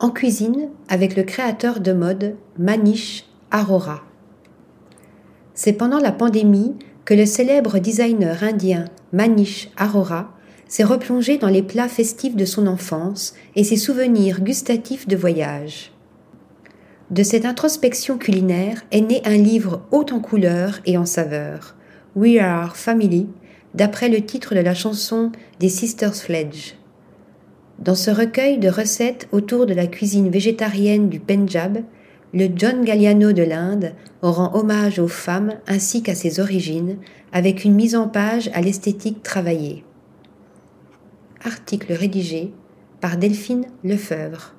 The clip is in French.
en cuisine avec le créateur de mode Manish Arora. C'est pendant la pandémie que le célèbre designer indien Manish Arora s'est replongé dans les plats festifs de son enfance et ses souvenirs gustatifs de voyage. De cette introspection culinaire est né un livre haut en couleurs et en saveurs, We Are Family, d'après le titre de la chanson des Sisters Sledge. Dans ce recueil de recettes autour de la cuisine végétarienne du Pendjab, le John Galliano de l'Inde rend hommage aux femmes ainsi qu'à ses origines, avec une mise en page à l'esthétique travaillée. Article rédigé par Delphine Lefebvre.